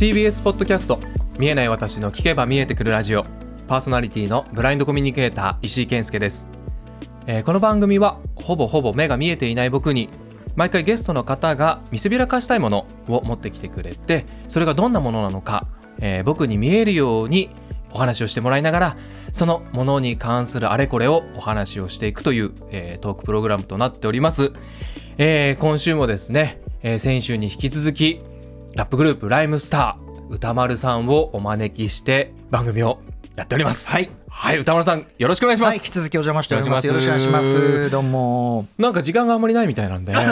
TBS ポッドキャスト見えない私の聞けば見えてくるラジオ。パーソナリティのブラインドコミュニケーター石井健介です、えーこの番組はほぼほぼ目が見えていない僕に毎回ゲストの方が見せびらかしたいものを持ってきてくれてそれがどんなものなのか、えー僕に見えるようにお話をしてもらいながらそのものに関するあれこれをお話をしていくという、えートークプログラムとなっております、えー今週もですね、えー先週に引き続きラップグループライムスター歌丸さんをお招きして番組をやっておりますはい、はい、歌丸さんよろしくお願いしまはい、引きす、続きお邪魔しております。よろしくお願いしします。どうも。なんか時間があんまりないみたいなんで あ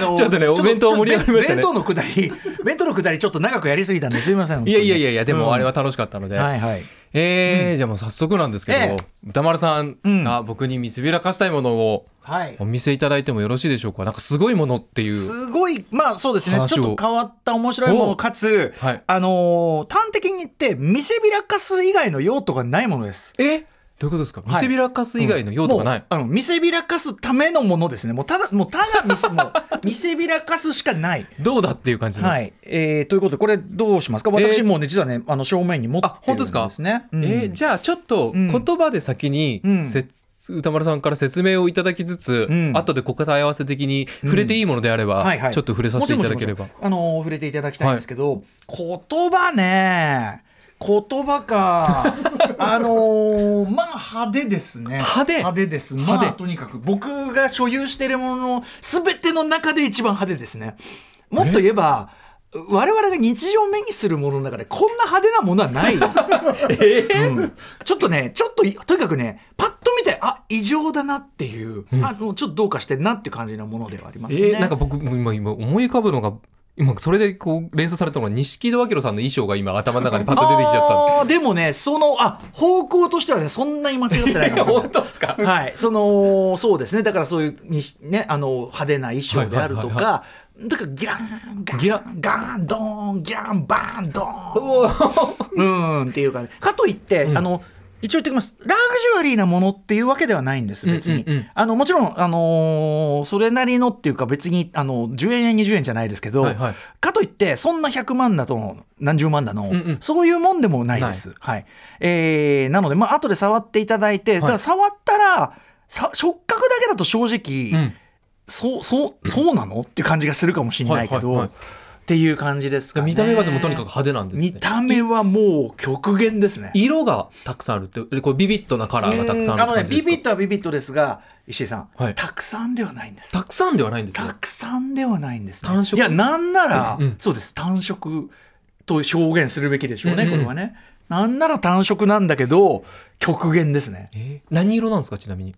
のちょっとねお弁当盛り上がりましたね弁当のくだり、弁当のくだりちょっと長くやりすぎたんですいません。いやいやいやいやでもあれはは、楽しかったので、はいはい。えーじゃあもう早速なんですけど、ええ。歌丸さんが僕に見せびらかしたいものをはい。お。見せいただいてもよろしいでしょうか？なんかすごいものっていう。すごい、まあそうですね、ちょっと変わった面白いものかつ、はい。あのー端的に言って、見せびらかす以外の用途がないものです。え？どういうことですか？い。見せびらかす以外の用途がない、もうあの見せびらかすためのものですね。もうただ、もうただ 見せ、もう見せびらかすしかない。どうだっていう感じの、はい、えーということでこれどうしますか？私もうね実はねあの正面に持ってるあ本当ですか？んですね。うん。えーじゃあちょっとうん。言葉で先にうん。せつ歌丸さんから説明をいただきつつ、うん。後で答え合わせ的に触れていいものであれば、はいはい。ちょっと触れさせていただければ。あの触れていただきたいんですけど、言葉ね言葉か。あのーまあ派手ですね。派手。派手です。まあとにかく。僕が所有しているものの全ての中で一番派手ですね。もっと言えば我々が日常目にするものの中でこんな派手なものはない、うん。ちょっとねちょっといとにかくねパッと見てあ異常だなっていう、あもうちょっとどうかしてんなっていう感じのものではありますね、えーなんか僕今今思い浮かぶのが今それでこう連想されたのが錦戸明さんの衣装が今頭の中にパッと出てきちゃったあーでもねそのあ方向としてはねそんなに間違ってないかも。本当ですか？はい、そのそうですね。だからそういうにしねあの派手な衣装であるとはいはいかだからギランガンギラガンドーンギランバーンドーン。うーんっていうか、かといって、うん。あの一応言っておきます。ラグジュアリーなものっていうわけではないんです別に、うんうん。うんあのもちろん、あのーそれなりのっていうか別にあの10円や20円じゃないですけど、はいはい。かといってそんな100万だと何十万だの、んうん。そういうもんでもないです。はい。えーなので、まあ後で触っていただいて、だから触ったらさ触覚だけだと正直、うん。そうそうそうなの？っていう感じがするかもしれないけど、はいはいはいっていう感じですかね。見た目はでもとにかく派手なんですね。見た目はもう極限ですね。色がたくさんあるってこれビビッドなカラーがたくさんああのねビビットはビビットですが石井さん、はい。たくさんではないんです。たくさんではないんですね。たくさんではないんです、ね、単色？いやなんなら、うんうん。そうです。単色と表現するべきでしょうね、うんうん。これはね。なんなら単色なんだけど極限ですね。えー何色なんですかちなみに？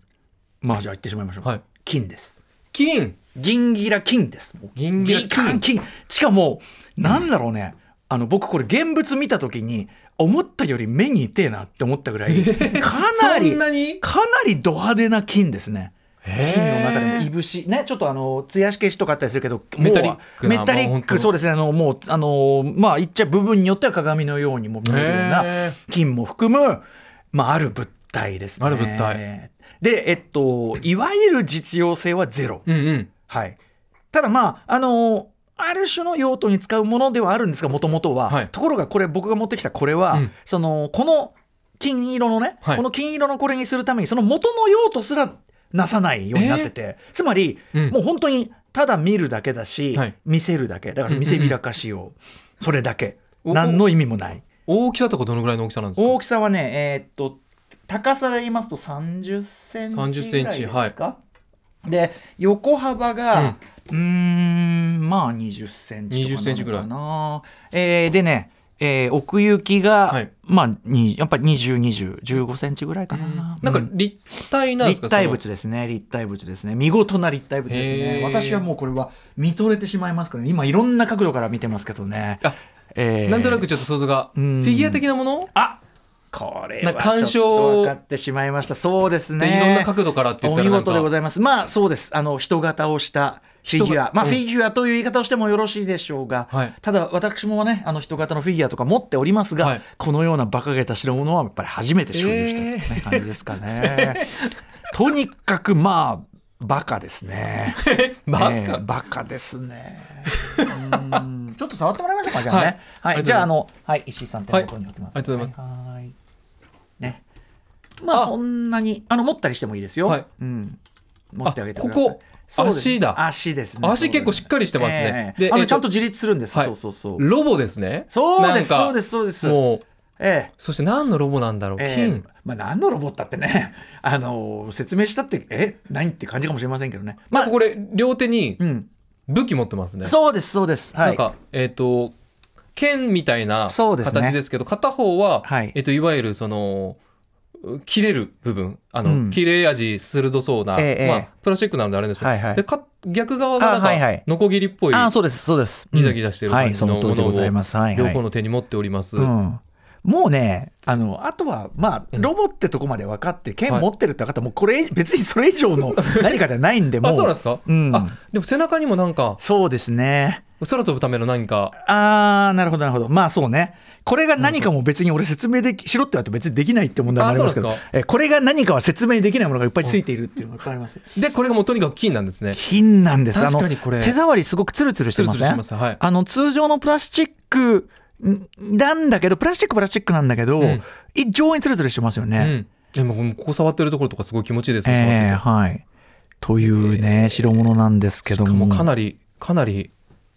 まあじゃあ言ってしまいましょう、はい。金です。金銀ギラ金です。銀ギラ金金金しかもなんだろうね。あの僕これ現物見た時に思ったより目に痛えなって思ったぐらいかなりかなりド派手な金ですね。金の中でもいぶし。ねちょっとあの艶消しとかあったりするけどメタリックなメタリックそうですね。あのもうあのまあ言っちゃう部分によっては鏡のようにも見えるようなへ金も含むまあある物体ですね。ある物体。でえっといわゆる実用性はゼロ。うんうんはい。ただまああのある種の用途に使うものではあるんですがもともとは、はい。ところがこれ僕が持ってきたこれは、うん。そのこの金色のね、はい。この金色のこれにするためにその元の用途すらなさないようになってて、つまり、うん。もう本当にただ見るだけだし、はい。見せるだけ。だから見せびらかしを、それだけ。お何の意味もない。大きさとかどのぐらいの大きさなんですか？大きさはねえーっと高さで言いますと30センチ30センチぐらいですか、で横幅がうーんまあ20センチとか20センチぐらい。なのかなえーでねえー奥行きが、はい。まあにやっぱり202015センチぐらいかな、なんかうん。立体なんですか立体物ですね立体物ですね。見事な立体物ですね。私はもうこれは見とれてしまいますからね。今いろんな角度から見てますけどね。あえー。なんとなくちょっと想像が。フうん。ィギュア的なもの？あこれはちょっと賞分かってしまいました。そうですでねいろんな角度からって言ったお見らなんか事でございます。まあそうです。あの人型をしたフィギュア。まあ、フィギュアという言い方をしてもよろしいでしょうが、はい。ただ私もねあの人型のフィギュアとか持っておりますが、はい。このような馬鹿げた代物はやっぱり初めて所有した、ねえ感じですかね。とにかくまあバカですね。バカええバカですね。うん。ちょっと触ってもらいましょうかじゃあね。はい。はい、じゃああのはい。石井さん手元に置きます、はい。ありがとうございますまああ。そんなにあの持ったりしてもいいですよ、はい。うん。持ってあげてください。あここ足だ。足ですね。足結構しっかりしてますね。でえっとええあのちゃんと自立するんです、はい。そうそうそう。ロボですね。そうですそうですそうです。もうええ。そして何のロボなんだろう？え金。えまあ、何のロボットだってね、あの説明したってえ何って感じかもしれませんけどね。まあ、これ両手にうん、武器持ってますね。そうですそうです。はい。なんかえっと剣みたいなそうですね。形ですけど片方ははい。えっといわゆるその切れる部分あの、うん切れ味鋭そうな、ええまあ、プラスチックなのであれですけど、はいはいでか逆側がなんあはいはいかノコギリっぽいあそうですそうです。ギザギザしてるはい、感じのその通りでございます。はい、はい。両方の手に持っております、うんもうね、あの、あとは、まあ、うんロボってとこまで分かって、剣はい持ってるって分かったら、もうこれ、別にそれ以上の 何かではないんで、もう。あそうなんですか、うんあでも背中にもなんかそうですね。空飛ぶための何かあー、なるほど、なるほど。まあそうね。これが何かも別に俺説明できしろって言われて別にできないって問題もありますけどえこれが何かは説明できないものがいっぱいついているっていうのがいっぱいあります。でこれがもうとにかく金なんですね金なんです。確かにこれ手触りすごくツルツルしてますはいあの通常のプラスチックなんだけどプラスチックプラスチックなんだけど、うん非常にツルツルしてますようね。んでもここ触ってるところとかすごい気持ちいいですね、えーはい。というね、代物なんですけども。しかもかなりかなり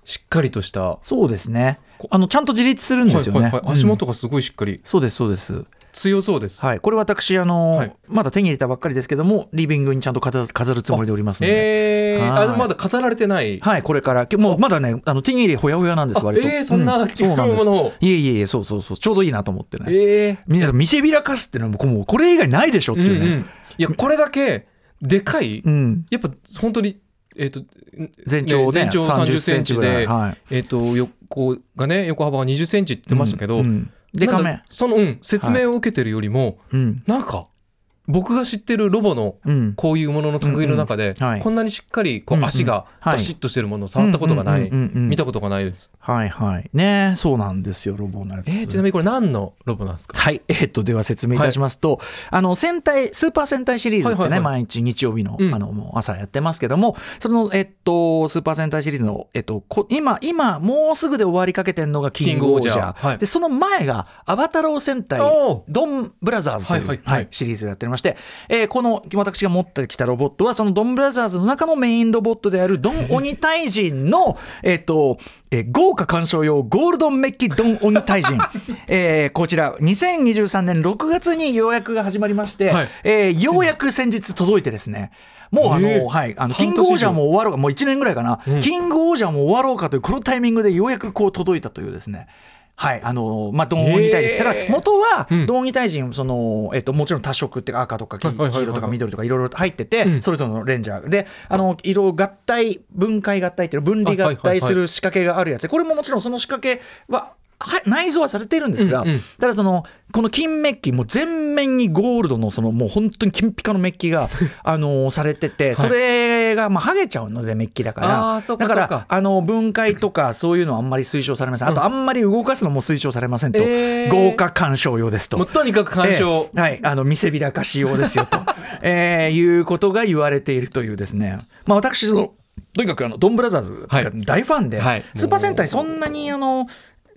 しっかりとしたそうですね。あのちゃんと自立するんですよね。はいはいはい、足うん。元がすごいしっかり。そうですそうです。強そうです、はい、これ私あの、はい。まだ手に入れたばっかりですけどもリビングにちゃんと飾飾るつもりでおりますので、えー、はい。あでもまだ飾られてない、はい。これからけもうまだねあの手に入れほやほやなんですあ割と。えーそんなうそうなんです。ものをいえいえいえそうそうそう。ちょうどいいなと思ってね、えー。皆さん見せびらかすっていうのはもうこれ以外ないでしょっていうね、うんうん。いやこれだけでかい、うん。やっぱ本当にえっ、と全長ね全長30センチで、はい。えっ、と横がね横幅が20センチって言ってましたけど、でかめ。その、うん、説明を受けてるよりも、うん。なんか僕が知ってるロボのうん。こういうものの類の中で、こんなにしっかりこう足がはい。バシッとしてるものを触ったことがない、見たことがないです。はいはい。ねそうなんですよロボのやつ。えーちなみにこれ何のロボなんですか？はい、えーっとでは説明いたしますと、あの戦隊スーパー戦隊シリーズってね、はいはいはい。毎日日曜日の,、うん。あのもう朝やってますけどもそのえっとスーパー戦隊シリーズのえっとこ今今もうすぐで終わりかけてるのがキングオージャー。はい。でその前がアバタロー戦隊ドンブラザーズという、はいはいはい。シリーズをやっておりまして、えーこの私が持ってきたロボットはそのドンブラザーズの中のメインロボットであるドン鬼退陣のえっと、えー豪華鑑賞用ゴールドンメッキドン鬼退陣、えーこちら2023年6月に予約が始まりまして、はい。えーようやく先日届いてですね。もうあの、えーはい、あのキングオージャーも終わろうか、もう1年ぐらいかな、うん。キングオージャーも終わろうかという、このタイミングでようやくこう届いたというですね。はい、あのまあ、ドン鬼退陣、へー。だから元はうん。ドン鬼退陣、そのえっと、もちろん多色って赤とか黄色とか緑とかいろいろ入ってて、うん。それぞれのレンジャー。であの色合体分解合体っていうの分離合体する仕掛けがあるやつ。でこれももちろんその仕掛けははい内蔵はされているんですが、うんうん。ただそのこの金メッキもう全面にゴールドのそのもう本当に金ピカのメッキが あのされててそれがまあ剥げちゃうのでメッキだからあーそうかだからあの分解とかそういうのはあんまり推奨されません。あとあんまり動かすのも推奨されませんと、えー。豪華鑑賞用ですと。もう。とにかく鑑賞、ええ。はい、あの見せびらかし用ですよと、えーいうことが言われているというですね、まあ、私そのとにかくあのドンブラザーズが大ファンで、はい。スーパー戦隊そんなにあの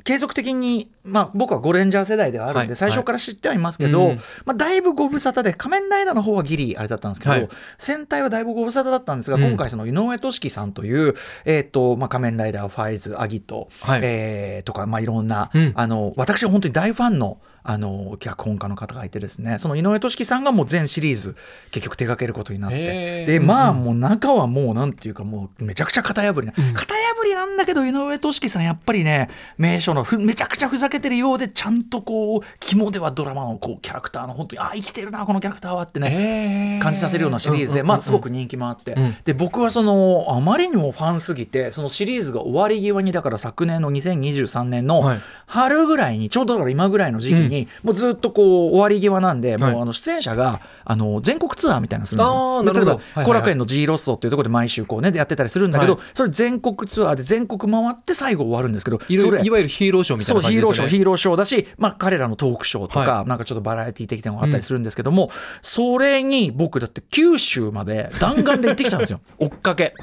継続的に、まあ、僕はゴレンジャー世代ではあるんで、はい。最初から知ってはいますけど、うん。まあ、だいぶご無沙汰で仮面ライダーの方はギリあれだったんですけど、はい。戦隊はだいぶご無沙汰だったんですが、うん。今回その井上俊樹さんという、えーとまあ、仮面ライダーファイズアギト、はい。えーとか、まあ、いろんな、うん。あの私は本当に大ファンのあの脚本家の方がいてですねその井上俊樹さんがもう全シリーズ結局手掛けることになって。でまあうん。もう中はもうなんていうかもうめちゃくちゃ型破りな、うん。型破りなんだけど井上俊樹さんやっぱりね名所のふめちゃくちゃふざけてるようでちゃんとこう肝ではドラマのこうキャラクターの本当にあ生きてるなこのキャラクターはってね、えー。感じさせるようなシリーズで、まあ、すごく人気もあって、うん。で僕はそのあまりにもファンすぎてそのシリーズが終わり際にだから昨年の2023年のはい春ぐらいにちょうどだから今ぐらいの時期に、もうずっとこう終わり際なんで、はい。もうあの出演者があの全国ツアーみたいなのするんですあよ。ーなるほど。例えば後楽園の G ロッソっていうところで毎週こうねでやってたりするんだけど、はい。それ全国ツアーで全国回って最後終わるんですけどいわゆるヒーローショーみたいそうな感じですよね。ヒーローショーヒーローショーだし、まあ、彼らのトークショーとか、はなんかちょっとバラエティー的なのがあったりするんですけども、それに僕だって九州まで弾丸で行ってきたんですよ。追っかけ。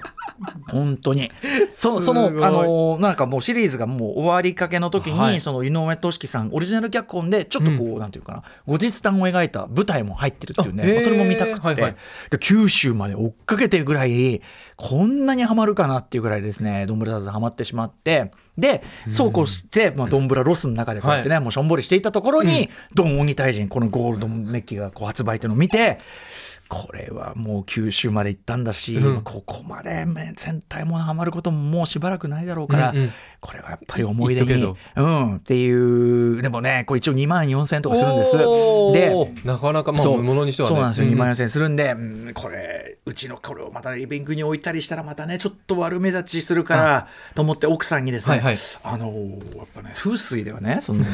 本当に。そすそのあのなんかもうシリーズがもう終わりかけの時に、はいその井上俊樹さんオリジナル脚本でちょっとこう、なんていうかな後日談を描いた舞台も入ってるっていうね、それも見たくて、はいはい。で九州まで追っかけてるぐらいこんなにハマるかなっていうぐらいですねドンブラザーズハマってしまってでそうこうして、まあ、ドンブラロスの中でこうやってね、もうしょんぼりしていたところに、ドン鬼退陣このゴールドメッキがこう発売っていうのを見てこれはもう九州まで行ったんだし、うん。ここまでめ全体もハマることももうしばらくないだろうから、うんうん。これはやっぱり思い出にうん、っていうでもねこれ一応2万4000円とかするんです。でなかなかまあそう。ものにしてはね。そうなんですよ、う2万4000円するんで、うんこれうちのこれをまたリビングに置いたりしたらまたねちょっと悪目立ちするからと思って奥さんにですね、はいはい。あのーやっぱね風水ではねその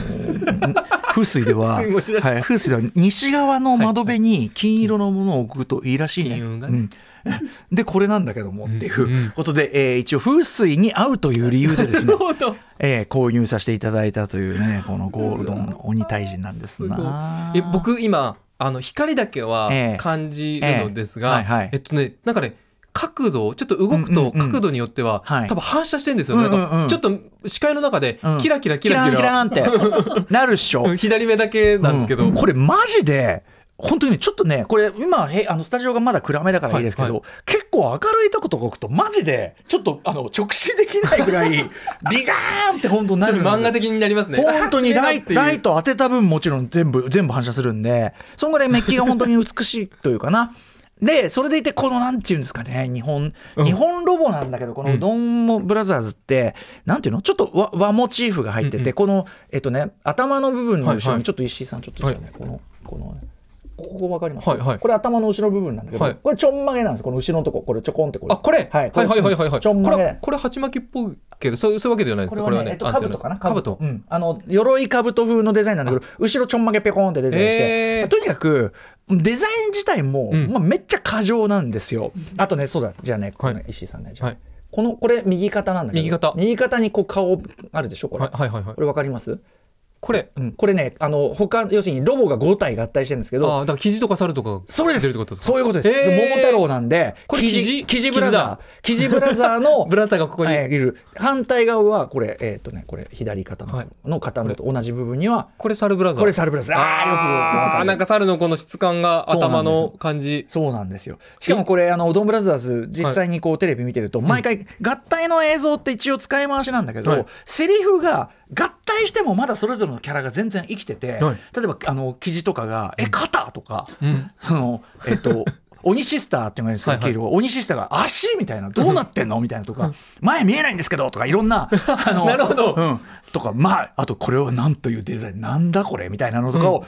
風水では はい、風水では西側の窓辺に金色のものを置くといいらしいね。うん。でこれなんだけどもっていうことで、えー一応風水に合うという理由でですね えー購入させていただいたというねこのゴールドン鬼退治なんですな。え僕今あの光だけはええ。感じるのですが、えっとねなんかね角度ちょっと動くうんうんうん。と角度によっては、はい。多分反射してるんですよね、うんかちょっと視界の中でうん。キラキラキキラ。キラ,、キランって。なるっしょ。左目だけなんですけど、うん。これマジで本当にねちょっとねこれ今へあのスタジオがまだ暗めだからい。いですけど、はい。結構明るいとことか置くとマジでちょっとあの直視できないぐらい ビガーンって本当になる漫画的になりますね。本当に ライライト当てた分もちろん全部全部反射するんでそんぐらいメッキが本当に美しいというかな。でそれでいてこのなんていうんですかね日本、うん。日本ロボなんだけどこのドンモブラザーズって、なんていうの？ちょっと和和モチーフが入ってて、うんうん。このえっとね頭の部分の後ろに、はいはい。ちょっと石井さんちょっとじゃあね、このこのねここわかります、はいはい。これ頭の後ろ部分なんだけど、はい。これちょんまげなんですこの後ろのとここれちょこんってこれ。あこれ、はいはいはいはいはい。はいちょんまげ。これこれ鉢巻きっぽいけどそうそういうわけではないですか？これはね、えっと、あ兜かな？兜。うん。あの、鎧兜風のデザインなんだけど、後ろちょんまげペコーンって出てたりして、へー。まあとにかく、デザイン自体も、うん。まあ、めっちゃ過剰なんですよ。あとね、そうだ、じゃあね、石井さんね、じゃあ。はい。この、これ右肩なんだけど、右肩。右肩にこう顔あるでしょ、これ。はいはいはいはい。これわかります？これ。うん。これね、あの、他、要するにロボが5体合体してるんですけど、ああだから生地とか猿とかそうです。そういうことです。桃太郎なんで、これ生地、生地？生地ブラザー、生地ブラザーの ブラザーがここに、はいいる。反対側はこれえっ、とねこれ左肩の,、はい。の肩のと同じ部分にはこれサルブラザー。これサルブラザー。あーよくわかる。あーなんか猿のこの質感が頭の感じ。そうなんですよ。しかもこれあのドンブラザーズ実際にこうテレビ見てると毎回合体の映像って一応使い回しなんだけど、はい。セリフが合体してもまだそれぞれのキャラが全然生きてて、はい。例えばあの記事とかが「え肩?」とか、うん。そのえっと 鬼シスターっていうのがいるんですけど、はいはい。鬼シスターが足みたいなどうなってんのみたいなとか前見えないんですけどとかいろんなあの なるほど。うん、とかまああとこれは何というデザインなんだこれみたいなのとかを、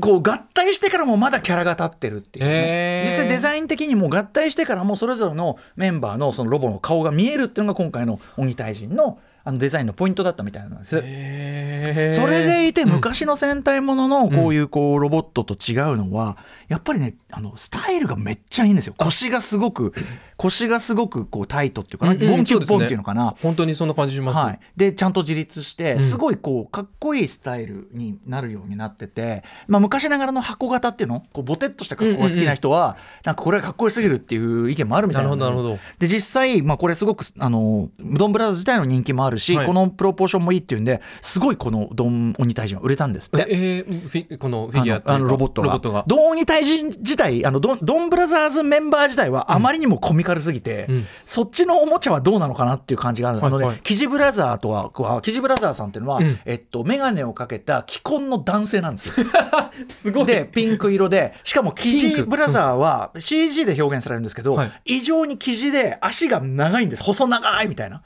こう合体してからもまだキャラが立ってるっていう、へね、ー。実際デザイン的にも合体してからもそれぞれのメンバーのそのロボの顔が見えるっていうのが今回の鬼退陣のあのデザインのポイントだったみたいなんです。それでいてうん昔の戦隊もののこういうこうロボットと違うのはやっぱりねあのスタイルがめっちゃいいんですよ。腰がすごく腰がすごくこうタイトっていうかな。うんうんボンキュッボンっていうのかな。本当にそんな感じします、はい、でちゃんと自立してん。すごいこうかっこいいスタイルになるようになってて、まあ、昔ながらの箱型っていうの？こうボテッとした格好が好きな人は、なんかこれはかっこよすぎるっていう意見もあるみたいな。のなるほどなるほど。で実際、まあ、これすごくあのドンブラザーズ自体の人気もあるし、はい。このプロポーションもいいっていうんですごいこのドン鬼退治は売れたんですって。えーこのフィギュアあのあのロボットが。ロボットが。ドン鬼退治自体あのドンドンブラザーズメンバー自体はあまりにもコミカルすぎて、うん。そっちのおもちゃはどうなのかなっていう感じがある、あのね。キジブラザーとはキジブラザーさんっていうのは、うん。えっと、眼鏡をかけた既婚の男性なんですよ。すごい。でピンク色でしかもキジブラザーは CG で表現されるんですけど、はい。異常にキジで足が長いんです。細長いみたいな。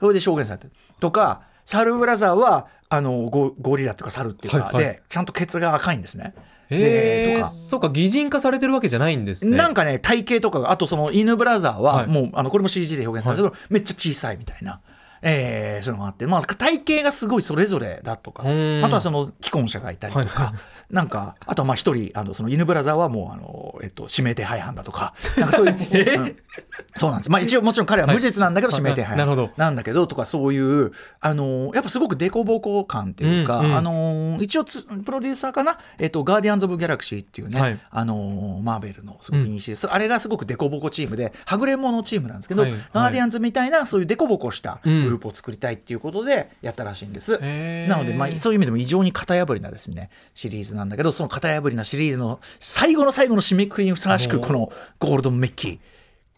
それで表現されてる。とかサルブラザーはあのゴゴリラとかサルっていうか、はいはい。でちゃんとケツが赤いんですね。えー、でとか。そうか擬人化されてるわけじゃないんですね。なんかね体型とかがあとその犬ブラザーは、はい。もうあのこれも CG で表現されてるけど、めっちゃ小さいみたいな。えー、そういうのがあって、まあ、体型がすごいそれぞれだとかうん。あとはその既婚者がいたりとか、はいなんかあとはまあ一人あのその犬ブラザーはもうあの、えっと、指名手配犯だとかなんかそういう、うんそうなんです。まあ一応もちろん彼は無実なんだけどはい。指名手配ななるほど。なんだけどとかそういう、あのーやっぱすごくデコボコ感っていうか、うんうんあのー一応つプロデューサーかな、えっと、ガーディアンズ・オブ・ギャラクシーっていうね、はい。あのーマーベルのすごくいいシリーズ、あれがすごくデコボコチームで、はぐれ者チームなんですけど、はい。はい。ガーディアンズみたいなそういうデコボコしたグうん。ループを作りたいっていうことでやったらしいんです。なので、まあ、そういう意味でも異常に型破りなですね、シリーズなんだけど、その型破りなシリーズの最後の最後の締めくくりにふさわしく、あのー。このゴールドメッキー、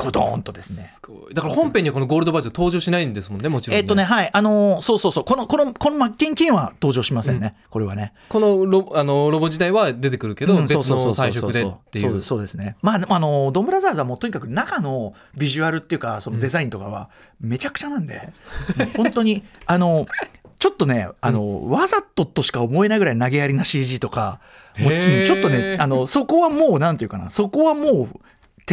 ゴドーンとですね。すごい。だから本編にはこのゴールドバージョン登場しないんですもんねもちろん、えっとね、はい、あのーそうそうそう、この、この、このマッケンキンは登場しませんね、これはね。このロあのロボ自体は出てくるけど、うん。別の彩色でっていう。そうですそうですね。まあ、あの、ドンブラザーズはもうとにかく中のビジュアルっていうか、そのデザインとかは、めちゃくちゃなんで、もう本当に、あの、ちょっとね、あの、わざととしか思えないぐらい投げやりな CG とか、もうちょっとね、あの、そこはもう、なんていうかな、そこはもう、て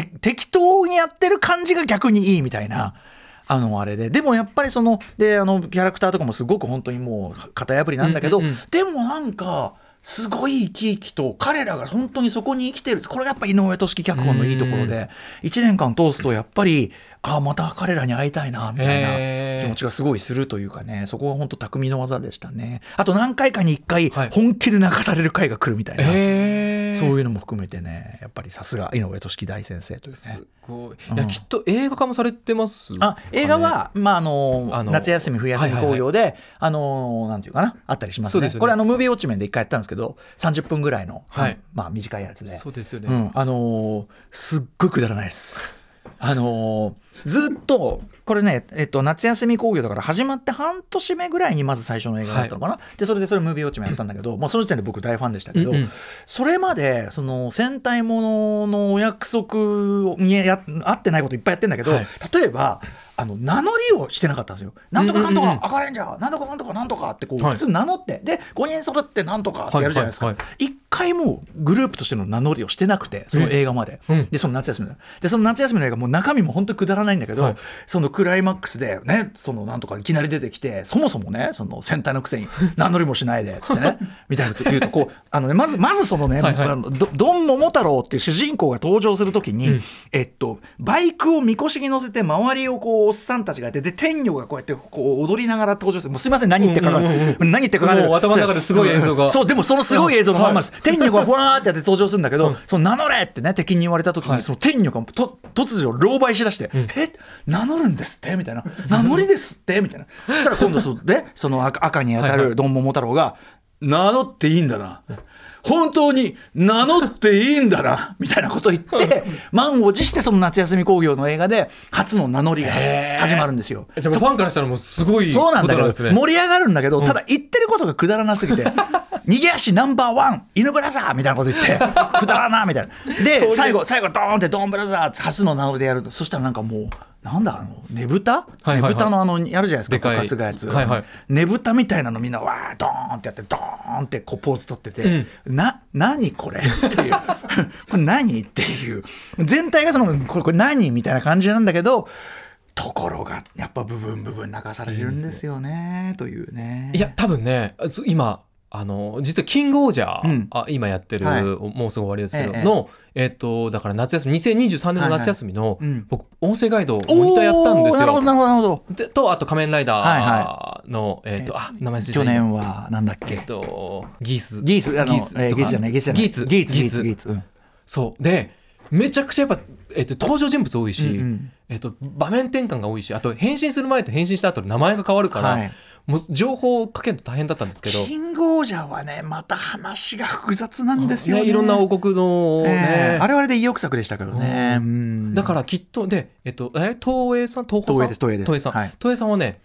適当にやってる感じが逆にいいみたいな。あのあれで。でもやっぱりそのであのキャラクターとかもすごく本当にもう型破りなんだけど、うんうんうん。でもなんかすごい生き生きと彼らが本当にそこに生きてる。これがやっぱ井上俊樹脚本のいいところで。1年間通すとやっぱりああまた彼らに会いたいなみたいな気持ちがすごいするというかねそこが本当匠の技でしたね。あと何回かに1回はい。本気で泣かされる回が来るみたいな、へー。そういうのも含めてねやっぱりさすが井上俊樹大先生というね。すごい。うん。いや、きっと映画化もされてます？あ映画は、まああのあの夏休み冬休みはいはいはい。興行で、あのなんていうかなあったりしますね。ね。これあのムービーウォッチメンで一回やったんですけど30分ぐらいの、はい。まあ短いやつで。そうですよね。うん、あのーすっごいくだらないです。あのーずっとこれね、えっと、夏休み興行だから始まって半年目ぐらいにまず最初の映画だったのかな、でそれでそれムービーウォッチもやったんだけど、もうその時点で僕大ファンでしたけど、うんうん。それまでその戦隊もののお約束にや合ってないこといっぱいやってんだけど、はい。例えばあの名乗りをしてなかったんですよ。なんとかなんとか赤レンジャーなんとかなんとかなんとかってこうはい。普通名乗って、で5人揃ってなんとかってやるじゃないですか。はいはい回もグループとしての名乗りをしてなくてその映画まで、うん。でその夏休みの。でその夏休みの映画もう中身も本当にくだらないんだけど、はい。そのクライマックスでねそのなんとかいきなり出てきてそもそもねその戦隊のくせに 名乗りもしないでっつってねみたいなこと言うとこうあのねまずまずそのねはいはい。どドン・モモ太郎っていう主人公が登場するときに、うん。えっとバイクをみこしに乗せて周りをこうおっさんたちがいてで天女がこうやってこう踊りながら登場する。もうすいません何言ってるか分かんない、うんうんうん何言ってるか分かんない。もう頭の中ですごい映像が。そうでもそのすごい映像のまんまです、天女がふわーってやって登場するんだけど、うん。その名乗れってね敵に言われた時に、はい。その天女がと突如狼狽しだして「え？名乗るんですって?」みたいな「名乗りですって?」みたいな。そしたら今度そのでその赤赤に当たるドンモモ太郎が「名乗っていいんだな」本当に名乗っていいんだなみたいなことを言って満を持してその夏休み興行の映画で初の名乗りが始まるんですよ。じゃあファンからしたらもうすごいそうなんだけど。盛り上がるんだけど、ただ言ってることがくだらなすぎて、逃げ足ナンバーワン、犬ブラザーみたいなこと言って、くだらなみたいな。で、最後、最後、ドーンってドンブラザーって初の名乗りでやると、そしたらなんかもう、なんだ、あの、ねぶた、ねぶたのあの、やるじゃないですか、やつ。はいはい。ねぶたみたいなのみんな、わー、ドーンってやって、ドーンってこうポーズ取ってて、な、何これっていう。これ何っていう。全体がその、これ、これ何みたいな感じなんだけど、ところがやっぱ部分部分泣かされるんですよねというね。いや多分ね今あの実はキングオージャー、うん。あ今やってる、はい。もうすぐ終わりですけど、ええ。のえっ、とだから夏休み2023年の夏休みの、うん。僕音声ガイドをモニターやったんですよ。なるほどなるほどでとあと仮面ライダはーの、えっ、とあ名前去年はなんだっえっけとギース。ギースギース。ギースじゃないギースじゃない。ギーツ。ギーツギーツギーツ。ギーツ。うん。そう。でめちゃくちゃやっぱ、えっと登場人物多いし、うんうん。えっと場面転換が多いしあと変身する前と変身した後で名前が変わるから、はい。もう情報をかけると大変だったんですけど。キングオージャーはねまた話が複雑なんですよね。ね、いろんな王国の、ねえ。えあれはあれで意欲作でしたけどね。ううん。だからきっとで、えっと、え東映さん？東宝さん？東映です東映さん、はい。東映さんはね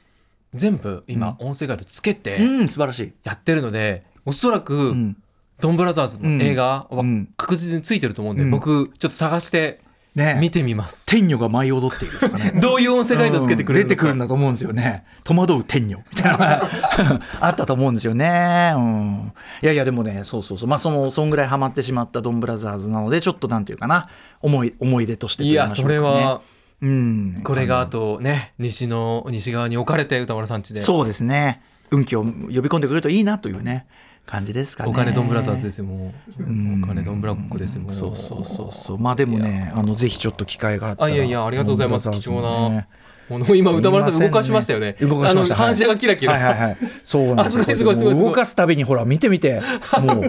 全部今、音声ガイドつけてうん素晴らしい。やってるので、おそらく、うん。ドンブラザーズの映画はうん。確実についてると思うんで、うん。僕ちょっと探してね。見てみます、天女が舞い踊っているとかね。どういう音声ガイドつけてくれるうん出てくるんだと思うんですよね。戸惑う天女。みたいな。あったと思うんですよね、うん、いやいやでもねそうそうそう。まあそのそんぐらいハマってしまったドンブラザーズなのでちょっとなんていうかな。思い思い出としてといやそ言ましょうかね。れはうん。これがあとね西の西側に置かれて歌丸さんちで。そうですね。運気を呼び込んでくれるといいなというね感じですかね。お金ドンブラザーズですよもう。うん。お金ドンブラごっこですよもう。そうそうそうそう。まあでもねあのぜひちょっと機会があったら。あいやいやありがとうございます。貴重なねもの今歌丸さん動かしましたよね。動かしました。あの反射がキラキラ、はいはいはい。そうなんです。すごいすごいすごい動かすたびにほら見てみて。も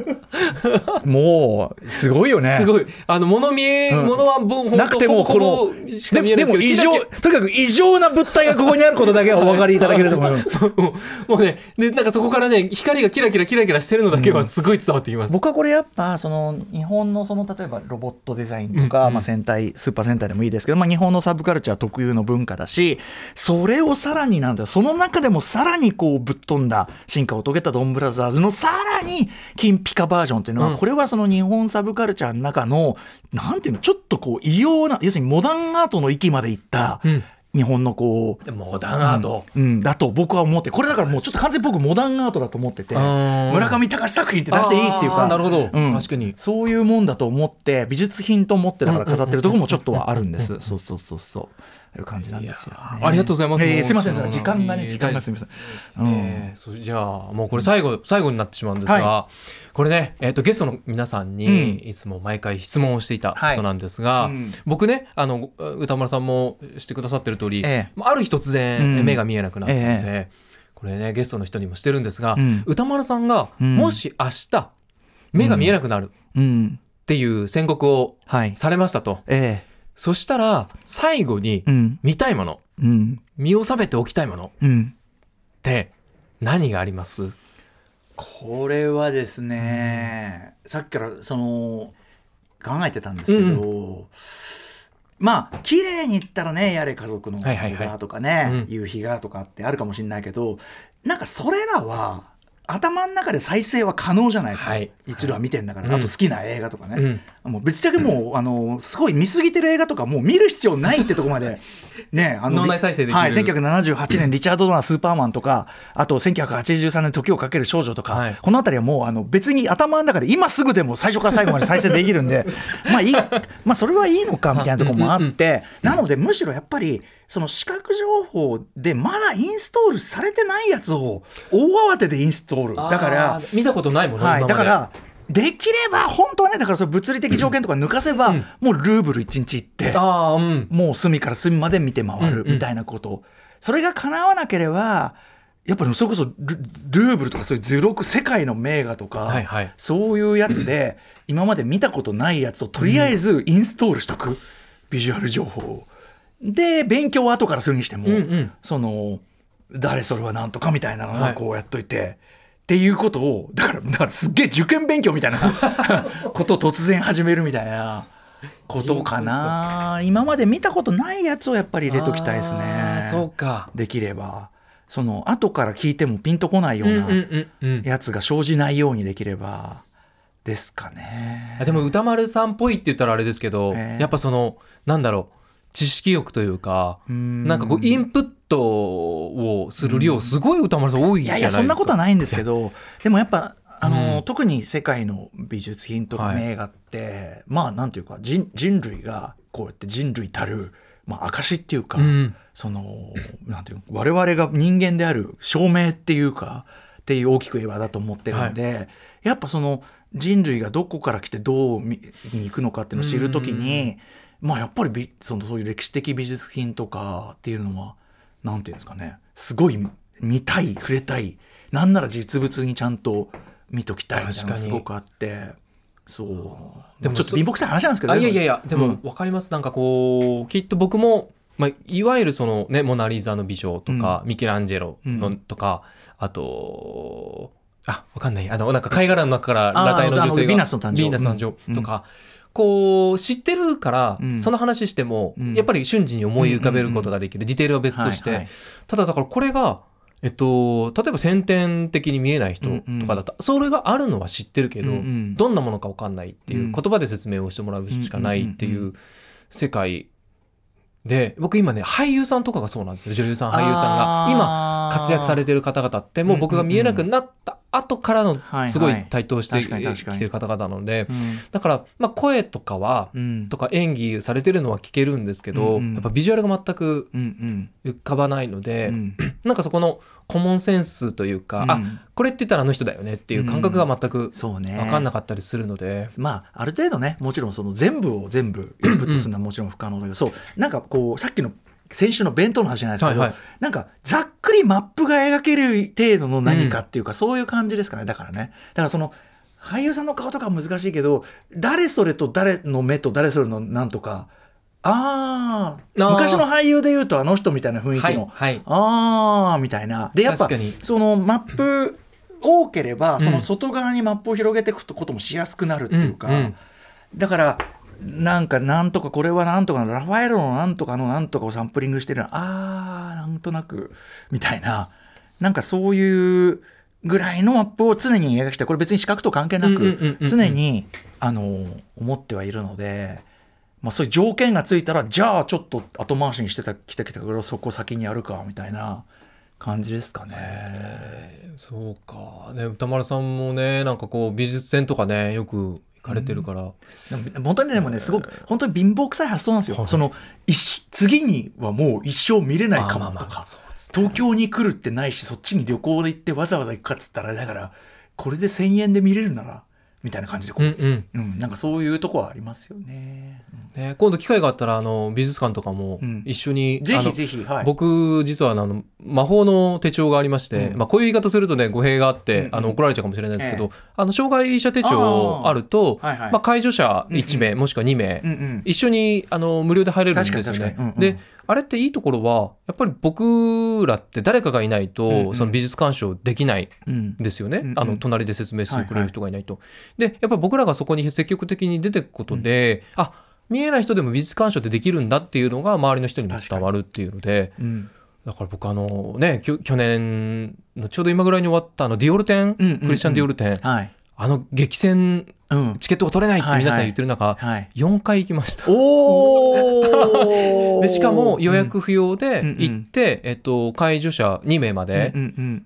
う。もうすごいよね。すごい。あの物見え、うん。物はもうなくてもこのででも異常とにかく異常な物体がここにあることだけはお分かりいただけると思いますラもうねでなんかそこからね光がキラキラキラキラしてるのだけはすごい伝わってきます、僕はこれやっぱその日本のその例えばロボットデザインとか、うんうん。まあ、戦隊スーパー戦隊でもいいですけど、まあ、日本のサブカルチャー特有の文化だしそれをさらになんだよその中でもさらにこうぶっ飛んだ進化を遂げたドンブラザーズのさらに金ピカバージョンっていうのは、うん。これはその日本サブカルチャーの中のなんていうのちょっとこう異様な要するにモダンアートの域までいったうん。日本のこうモダンアート、うん、うん。だと僕は思ってこれだからもうちょっと完全に僕モダンアートだと思っててうん。村上隆作品って出していいっていうかなるほど、うん。確かに。そういうもんだと思って美術品と思ってだから飾ってるところもちょっとはあるんです。そうそうそうそう。いう感じなんですよ、ね。ありがとうございます。えーすみません、時間がね、いい時間がすみません。うん。えじゃあもうこれ最後最後になってしまうんですが、はこれね、えー、とゲストの皆さんにうん。いつも毎回質問をしていたことなんですが、はいうん。僕ねあの歌丸さんもしてくださってる通り、ええ。まあある日突然うん。目が見えなくなったので、えこれねゲストの人にもしてるんですが、うん。歌丸さんがうん。もし明日目が見えなくなるうん。っていう宣告をはい。されましたと。えそしたら最後に。見たいもの。うん。見収めておきたいもの。うん。って何があります？これはですね、さっきからその考えてたんですけど、まあ綺麗に言ったらねやれ家族のはいはいはい。がとかね、うん。夕日がとかってあるかもしれないけどなんかそれらは頭の中で再生は可能じゃないですか、はい。一度は見てんだから、うんあと好きな映画とかね、うん。もうぶっちゃけもうあのすごい見過ぎてる映画とかもう見る必要ないってとこまで ねあの脳内再生できる。はい、1978年リチャード・ドナースーパーマンとかあと1983年時をかける少女とか、はい。この辺りはもうあの別に頭の中で今すぐでも最初から最後まで再生できるんでまあいいまあそれはいいのかみたいなところもあってなのでむしろやっぱりその視覚情報でまだインストールされてないやつを大慌てでインストール。だから見たことないもの、はい、だからできれば本当はねだからその物理的条件とか抜かせば、うん。もうルーブル1日行ってうん。もう隅から隅まで見て回うんうん。るみたいなこと、それが叶わなければやっぱりそれこそルルーブルとかそういう図録世界の名画とか、はいはい。そういうやつで 今まで見たことないやつをとりあえずインストールしとく、ビジュアル情報をで勉強を後からするにしても、うんうん。その誰それはなんとかみたいなのははい。こうやっといて、っていうことをだからだからすっげえ受験勉強みたいな ことを突然始めるみたいなことかな。今まで見たことないやつをやっぱり入れときたいですあねーそうか。できれば。その後から聞いてもピンとこないようなやつが生じないようにできればですかね。あでも歌丸さんっぽいって言ったらあれですけど、ええやっぱそのなんだろう知識欲というかうん。なんかこうインプットをする量すごい歌丸さん多いいじゃないですか。やいやそんなことはないんですけどでもやっぱあの、うん。特に世界の美術品とかはい。名画って、まあなんていうか人人類がこうやって人類たる、まあ、証っていうか、うん。そのなんていうの我々が人間である証明っていうかっていう大きく言えばだと思ってるんで、やっぱその人類がどこから来てどう見に行くのかっていうのを知るときに、まあやっぱり美そのそういう歴史的美術品とかっていうのはなんていうんですかね。すごい見たい触れたいなんなら実物にちゃんと見ときたいみたいなのがすごくあって。そう。ででももちょっと貧乏くさい話なんですけどあいやいやいやでもうん。分かります、なんかこうきっと僕も、まあ、いわゆるそのね「モナ・リザの美女」とか、ミケランジェロのうん。とかあとあわかんない。あのなんか貝殻の中から裸体の女性がヴィーナスの誕生。とか、こう知ってるから、うん。その話しても、うん。やっぱり瞬時に思い浮かべることができる、ディテールは別として、ただだからこれがえっと、例えば先天的に見えない人とかだった。ら、それがあるのは知ってるけど、どんなものか分かんないっていう、うん。言葉で説明をしてもらうしかないっていう世界で僕今ね俳優さんとかがそうなんですよ。女優さん俳優さんが。今活躍されてる方々ってもう僕が見えなくなった後からのはいすごい台頭してきてる方々なのでうん。だからまあ声とかはうん。とか演技されてるのは聞けるんですけど、やっぱビジュアルが全く浮かばないので、うん。なんかそこのコモンセンスというか、うん。あこれって言ったらあの人だよねっていう感覚が全くそうね。分かんなかったりするので、まあある程度ねもちろんその全部を全部インプットするのはもちろん不可能だけど、そうなんかこうさっきの先週の弁当の話じゃないですけど、はいはい。なんかざっくりマップが描ける程度の何かっていうか、そういう感じですかねだからね。だからその俳優さんの顔とかは難しいけど誰それと誰の目と誰それのなんとか。あーあー。昔の俳優でいうとあの人みたいな雰囲気の、はいはい。あーみたいな。でやっぱそのマップ多ければその外側にマップを広げていくこともしやすくなるっていうか、うんうん。だからなんかなんとかこれはなんとかのラファエロのなんとかのなんとかをサンプリングしてるのあーなんとなくみたいななんかそういうぐらいのマップを常に描きたいこれ別に視覚と関係なく常にあの思ってはいるので。まあ、そういう条件がついたらじゃあちょっと後回しにしてたきたきたけどそこ先にやるかみたいな感じですかね。えーそうかね歌丸さんもねなんかこう美術展とかねよく行かれてるから、でも本当にでもねすごく本当に貧乏くさい発想なんですよ。その一次にはもう一生見れないかもとまあまあまあか東京に来るってないしそっちに旅行で行ってわざわざ行くかっつったらだからこれで1,000円で見れるならみたいな感じでこう、うんうん。うんなんかそういうとこはありますよね。ね、今度機会があったらあの美術館とかもうん。一緒に、ぜあのひぜひ、はい、僕実はあの魔法の手帳がありまして、うん。まあ、こういう言い方するとね語弊があって、うんうん。あの怒られちゃうかもしれないですけど、えあの障害者手帳あるとはいはい。まあ、介助者1名、もしくは2名、うんうん。一緒にあの無料で入れるんですよ確かにね。であれっていいところはやっぱり僕らって誰かがいないと、うんうん。その美術鑑賞できないですよね、うん。うんあの隣で説明してくれる人がいないと。でやっぱり僕らがそこに積極的に出ていくことで、あ見えない人でも美術鑑賞ってできるんだっていうのが周りの人にも伝わるっていうのでうん。だから僕あのね去年のちょうど今ぐらいに終わったあのディオール展、うんうんうん。クリスチャン・ディオール展はいあの激戦うん。チケットが取れないって皆さん言ってる中、はい、4回行きました。おー。でしかも予約不要で行って、えっと、介助者2名まで、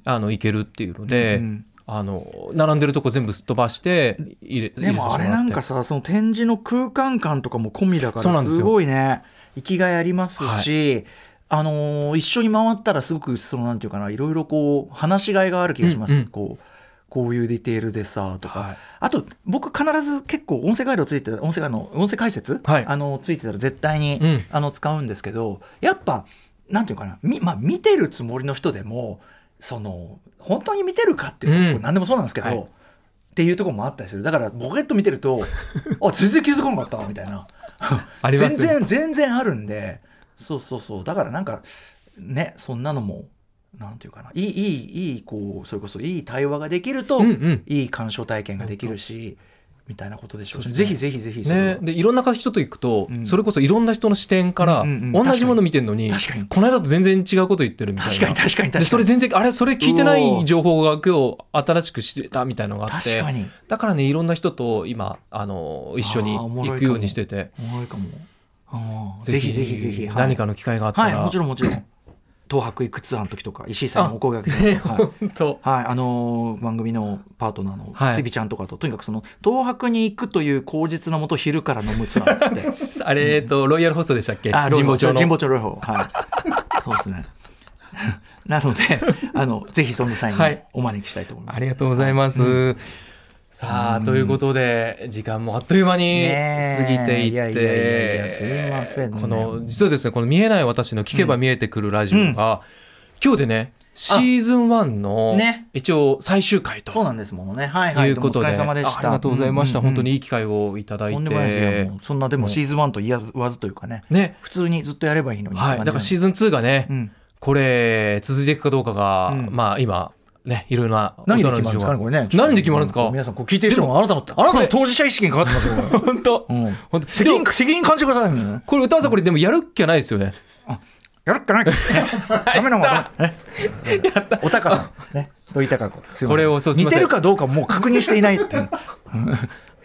あの行けるっていうのうんで、うん。あの並んでるとこ全部すっ飛ばして入れでもあれなんかささその展示の空間感とかも込みだからすごいね。生きがいありますし、あのー一緒に回ったらすごくそのなんていうかないろいろこう話しがいがある気がします、うんうん。こうこういうディテールでさとか、はい。あと僕必ず結構音声ガイドついて音声ガイドの音声解説、はい。あのついてたら絶対に、うん。あの使うんですけどやっぱなんていうかなみ、まあ、見てるつもりの人でもその本当に見てるかっていうと、うん。何でもそうなんですけど、はい。っていうところもあったりする。だからボケっと見てると あ全然気づかなかったみたいな。全然全然あるんで。そうそうそう。だからなんかねそんなのもなんていうかな。いいいいいいこうそれこそいい対話ができると、うんうん。いい鑑賞体験ができるしみたいなことでしょうね。ぜひぜひぜひね、でいろんな人と行くと、うん。それこそいろんな人の視点からうんうんうん。同じもの見てるのに、確かに。この間と全然違うこと言ってるみたいな。確かに確かに確かに。でそれ全然あれそれ聞いてない情報が今日新しく知れたみたいなのがあってだからねいろんな人と今あの一緒に行くようにしてて。おもろいかも。あー。ぜひぜひぜひ、はい。何かの機会があったら、はいもちろんもちろん東博いくつあの時とか石井さんにお声掛けて、はい。はい、あのー番組のパートナーのはい。つびちゃんとかと、とにかくその東博に行くという口実のもと昼から飲むツアーっつって。あれ、えっとロイヤルホストでしたっけ？あ神保町の。神保町ロイホはい。そうですね。なのであのぜひその際にはい。お招きしたいと思います、ありがとうございます。さあ、ということで時間もあっという間に過ぎていってやすいませんね。この実はですねこの「見えない私の聞けば見えてくるラジオが」今日でねシーズン1のね。一応最終回と。そうなんですものね。はいはい。いうことで,、どうもお疲れ様でした。あありがとうございました、うんうんうん。本当にいい機会をいただいて。もうそんなでもシーズン1と言わずというかね。ね。普通にずっとやればいいのにはい、だからシーズズン2がね、うん。これ続いていくかどうかが、うん。まあ今ねいろいろな何で決まるんですかねこれね。何で決まるんですか？皆さんこう聞いてる人もあなたのあなたの当事者意識にかかってますよ 本当、うん。本当？責任責任感じてくださいね。これ歌わさんこれでもやるっきゃないですよね。やるっかない。ダメなもんダメ。ねおた。かさん。ね。土井孝子すいません。これをそう似てるかどうかもう確認していないって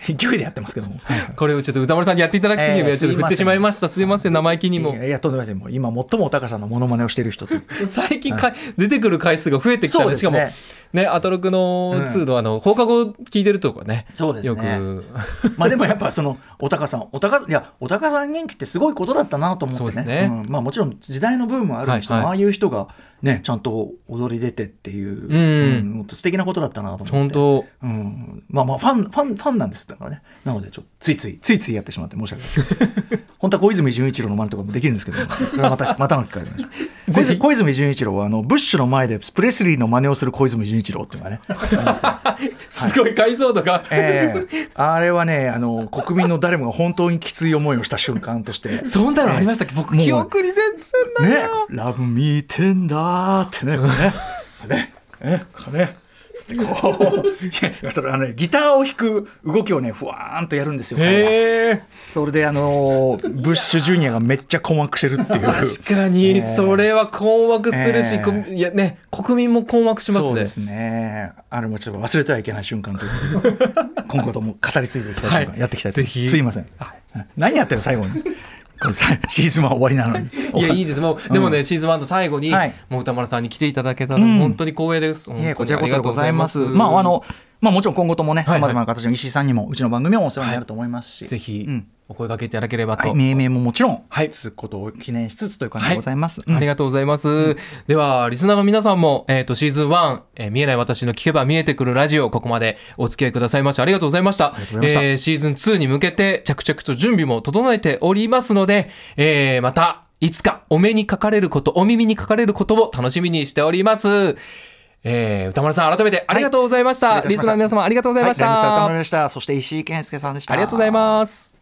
勢いでやってますけども。これをちょっと歌丸さんにやっていただく時にはえーちょっと振ってしまいました、すいません生意気にも。いやとんでもないです。今最もおたかさんのモノマネをしている人と最近か、出てくる回数が増えてきたそんでしかもねねアトロクの2のあの放課後聞いてるとかね。そうですね。よく。まあでもやっぱそのおたかさんおたかいやおたかさん元気ってすごいことだったなと思ってそうですね。ねうん。まあもちろん時代のブームはあるにしても、はいはい。ああいう人がねちゃんと踊り出てっていう、うん。うん素敵なことだったなと思って。本当。うん、まあまあファンファンファンなんですだからね。なのでちょっとついついついついやってしまって申し訳ない。本当は小泉純一郎の真似とかもできるんですけどまた またの機会で小泉純一郎はあのブッシュの前でプレスリーの真似をする小泉純一郎っていうのがね。すごい解像度が、ええ。あれはねあの国民の誰もが本当にきつい思いをした瞬間として。そんなのありましたっけ、僕もう記憶に全然ないねな、ラブミーテンダーってね、ね、ね、これね、つってこう、いや、それあのね、ギターを弾く動きをね、ふわーんとやるんですよ。それで、あのー、ブッシュジュニアがめっちゃ困惑してるっていう。確かにそれは困惑するし、ええこいやね国民も困惑しますねそうですね。あれもちょっと忘れてはいけない瞬間ということで 今後とも語り継いでいきたい瞬間、はいやっていきたいとぜひすいません。何やってる最後に。シーズン1終わりなのに。いやいいです。もうでもね、シーズン1の最後に、はい。もう歌丸さんに来ていただけたら、うん。本当に光栄です。こちらこそでございます。まああのまあもちろん今後ともね、さまざまな形の石井さんにもうちの番組もお世話になると思いますし、ぜひうん。お声掛けいただければと、はい、命名ももちろん、はい。続くことを記念しつつという感じでございます。ありがとうございます。では、リスナーの皆さんも、えっ、と、シーズン1、えー見えない私の聞けば見えてくるラジオ、ここまでお付き合いくださいましてありがとうございました。りがとうございました。えーシーズン2に向けて着々と準備も整えておりますので、えーまた、いつかお目にかかれること、お耳にかかれることを楽しみにしております。えー歌丸さん、改めてありがとうございました。はいリスナーの皆様ありがとうございました。はい、歌丸でした。そして石井健介さんでした。ありがとうございます。